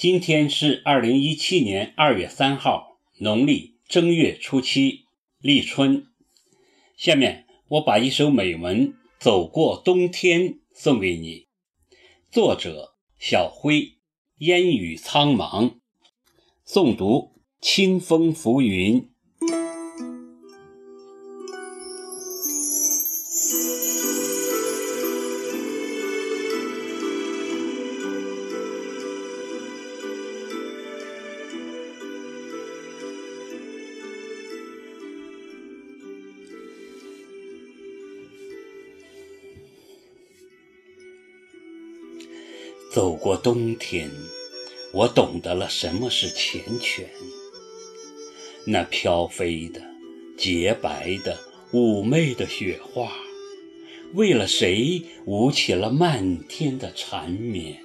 今天是二零一七年二月三号，农历正月初七，立春。下面我把一首美文《走过冬天》送给你，作者小辉，烟雨苍茫，诵读清风浮云。走过冬天，我懂得了什么是缱绻。那飘飞的、洁白的、妩媚的雪花，为了谁舞起了漫天的缠绵？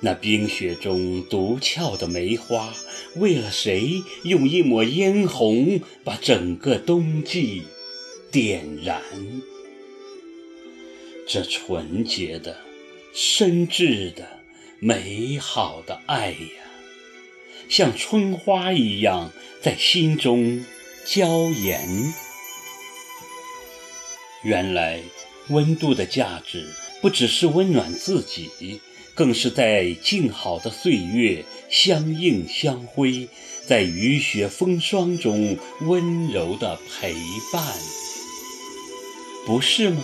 那冰雪中独俏的梅花，为了谁用一抹嫣红把整个冬季点燃？这纯洁的。深挚的、美好的爱呀，像春花一样在心中娇艳。原来，温度的价值不只是温暖自己，更是在静好的岁月相映相辉，在雨雪风霜中温柔的陪伴，不是吗？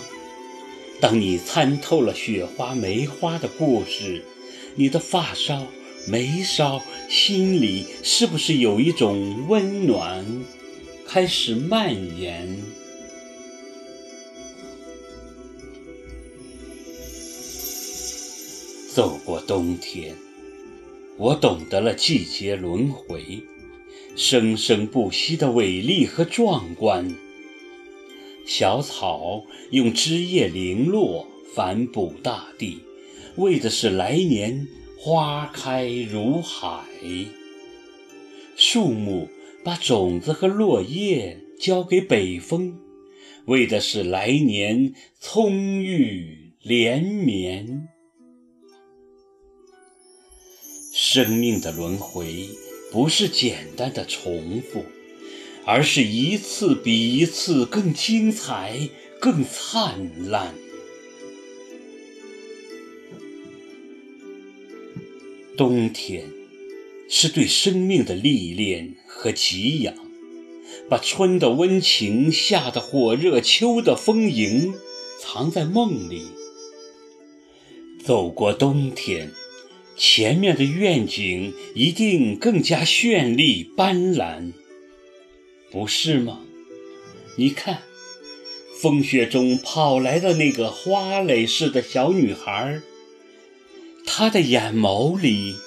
当你参透了雪花梅花的故事，你的发梢、眉梢，心里是不是有一种温暖开始蔓延？走过冬天，我懂得了季节轮回，生生不息的伟丽和壮观。小草用枝叶零落反哺大地，为的是来年花开如海；树木把种子和落叶交给北风，为的是来年葱郁连绵。生命的轮回不是简单的重复。而是一次比一次更精彩、更灿烂。冬天是对生命的历练和给养，把春的温情、夏的火热、秋的丰盈藏在梦里。走过冬天，前面的愿景一定更加绚丽斑斓。不是吗？你看，风雪中跑来的那个花蕾似的小女孩，她的眼眸里，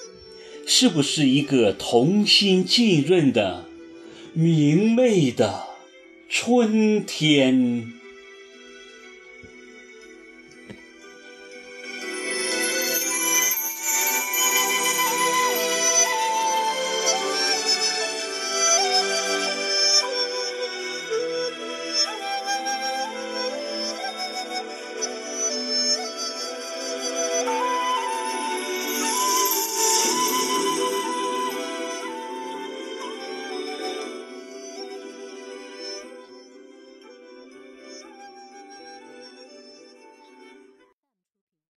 是不是一个童心浸润的明媚的春天？